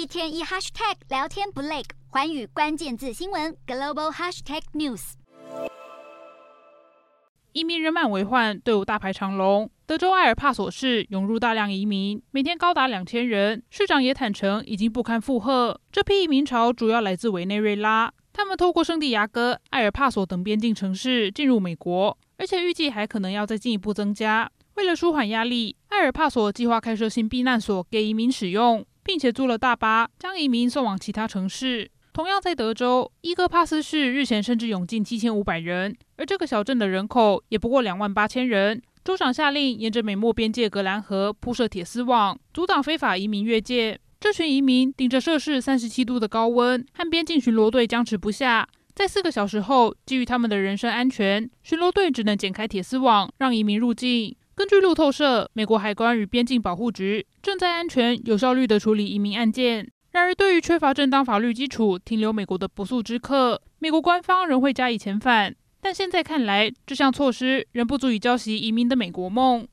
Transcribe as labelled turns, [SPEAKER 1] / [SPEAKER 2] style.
[SPEAKER 1] 一天一 hashtag 聊天不累，寰宇关键字新闻 global hashtag news。
[SPEAKER 2] 移民人满为患，队伍大排长龙。德州埃尔帕索市涌入大量移民，每天高达两千人。市长也坦承已经不堪负荷。这批移民潮主要来自委内瑞拉，他们透过圣地亚哥、埃尔帕索等边境城市进入美国，而且预计还可能要再进一步增加。为了舒缓压力，埃尔帕索计划开设新避难所给移民使用，并且租了大巴将移民送往其他城市。同样在德州，伊戈帕斯市日前甚至涌进七千五百人，而这个小镇的人口也不过两万八千人。州长下令沿着美墨边界格兰河铺设铁丝网，阻挡非法移民越界。这群移民顶着摄氏三十七度的高温，和边境巡逻队僵持不下。在四个小时后，基于他们的人身安全，巡逻队只能剪开铁丝网，让移民入境。根据路透社，美国海关与边境保护局正在安全、有效率地处理移民案件。然而，对于缺乏正当法律基础停留美国的不速之客，美国官方仍会加以遣返。但现在看来，这项措施仍不足以浇熄移民的美国梦。